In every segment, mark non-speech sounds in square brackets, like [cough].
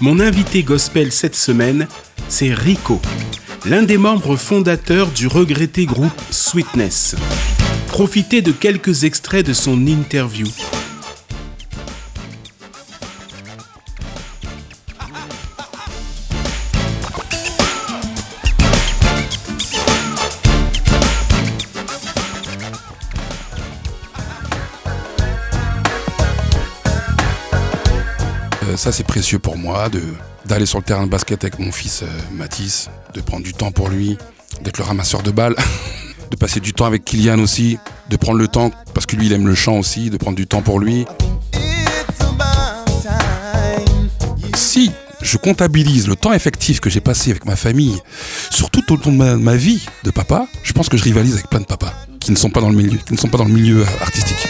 Mon invité gospel cette semaine, c'est Rico, l'un des membres fondateurs du regretté groupe Sweetness. Profitez de quelques extraits de son interview. Ça, c'est précieux pour moi de d'aller sur le terrain de basket avec mon fils euh, Mathis, de prendre du temps pour lui, d'être le ramasseur de balles, [laughs] de passer du temps avec Kylian aussi, de prendre le temps, parce que lui, il aime le chant aussi, de prendre du temps pour lui. Si je comptabilise le temps effectif que j'ai passé avec ma famille, surtout tout au long de ma, vie de papa, je pense que je rivalise avec plein de papas qui ne sont pas dans le milieu, qui ne sont pas dans le milieu artistique.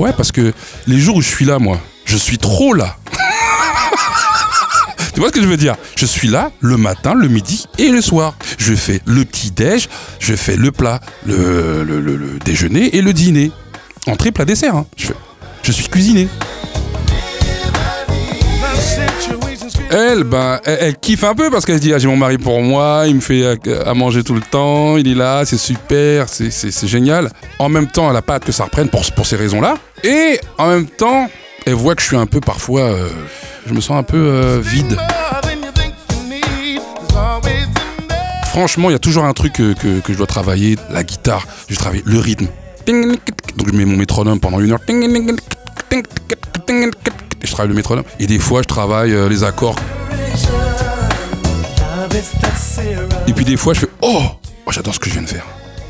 Ouais, parce que les jours où je suis là, moi, je suis trop là. [laughs] tu vois ce que je veux dire? Je suis là le matin, le midi et le soir. Je fais le petit déj, je fais le plat, le, déjeuner et le dîner. Entrée, plat, dessert. hein. Je suis cuisiné. Elle, ben, elle, kiffe un peu parce qu'elle se dit ah, j'ai mon mari pour moi, il me fait à, à manger tout le temps, il est là, c'est super, c'est génial. En même temps, elle a pas hâte que ça reprenne pour, pour ces raisons-là. Et en même temps, elle voit que je suis un peu parfois, euh, je me sens un peu euh, vide. Franchement, il y a toujours un truc que, que- que je dois travailler, la guitare, je travaille le rythme. Donc je mets mon métronome pendant une heure. Et je travaille le métronome. Et des fois, je travaille euh, les accords. Et puis des fois, je fais Oh, Oh, J'adore ce que je viens de faire.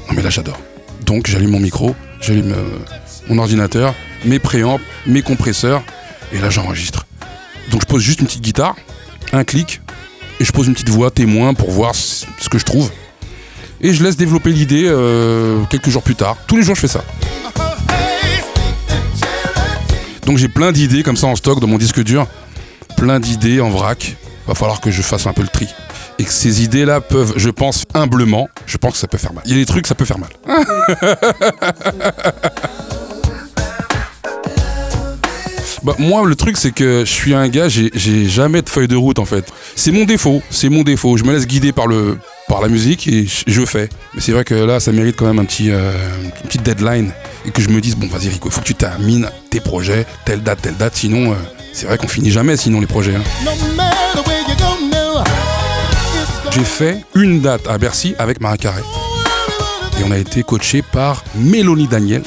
Non, mais là, j'adore. Donc, j'allume mon micro, j'allume euh, mon ordinateur, mes préamps, mes compresseurs, et là, j'enregistre. Donc, je pose juste une petite guitare, un clic, et je pose une petite voix témoin pour voir ce que je trouve. Et je laisse développer l'idée euh, quelques jours plus tard. Tous les jours, je fais ça. Donc j'ai plein d'idées comme ça en stock dans mon disque dur, plein d'idées en vrac. Va falloir que je fasse un peu le tri. Et que ces idées-là peuvent, je pense humblement, je pense que ça peut faire mal. Il y a des trucs, ça peut faire mal. [laughs] Bah, moi, le truc, c'est que je suis un gars, j'ai jamais de feuille de route en fait. C'est mon défaut, c'est mon défaut. Je me laisse guider par, le, par la musique et je, je fais. Mais c'est vrai que là, ça mérite quand même un petit, euh, une petite deadline et que je me dise, bon, vas-y, Rico, faut que tu termines tes projets, telle date, telle date. Sinon, euh, c'est vrai qu'on finit jamais sinon les projets. hein. J'ai fait une date à Bercy avec Maria Carré. Et on a été coaché par Mélanie Daniels.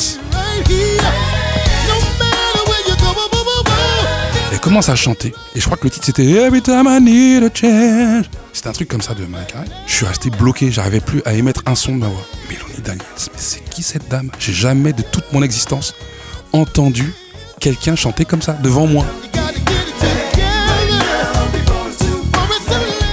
Commence à chanter. Et je crois que le titre c'était Every time I need a change. C'était un truc comme ça de Maria Carré. Je suis resté bloqué, j'arrivais plus à émettre un son de ma voix. Mélanie Daniels, mais c'est qui cette dame? J'ai jamais de toute mon existence entendu quelqu'un chanter comme ça devant moi.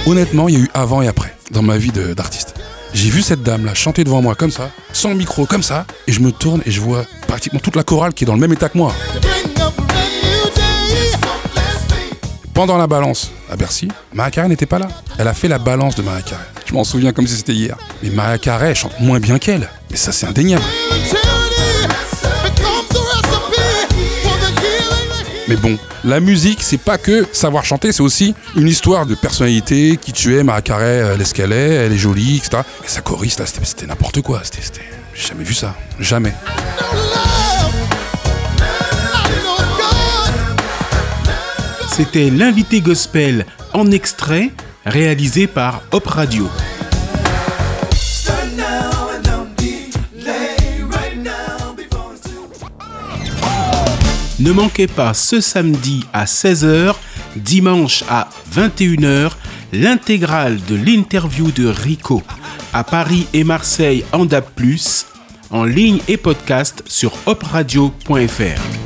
Honnêtement, il y a eu avant et après dans ma vie d'artiste. J'ai vu cette dame là chanter devant moi comme ça, sans micro comme ça, et je me tourne et je vois pratiquement toute la chorale qui est dans le même état que moi. Pendant la balance à Bercy, Maria Carré n'était pas là. Elle a fait la balance de Maria Carré. Je m'en souviens comme si c'était hier. Mais Maria Carré chante moins bien qu'elle. Et ça c'est indéniable. Mais bon, la musique, c'est pas que savoir chanter, c'est aussi une histoire de personnalité, qui tu es, Maria Carré, elle est ce qu'elle est, elle est jolie, etc. Mais sa choriste, là, c'était n'importe quoi. C'était- J'ai jamais vu ça. Jamais. C'était l'invité gospel en extrait réalisé par Hop Radio. Ne manquez pas ce samedi à 16h, dimanche à 21h, l'intégrale de l'interview de Rico à Paris et Marseille en DAB+, en ligne et podcast sur hopradio.fr.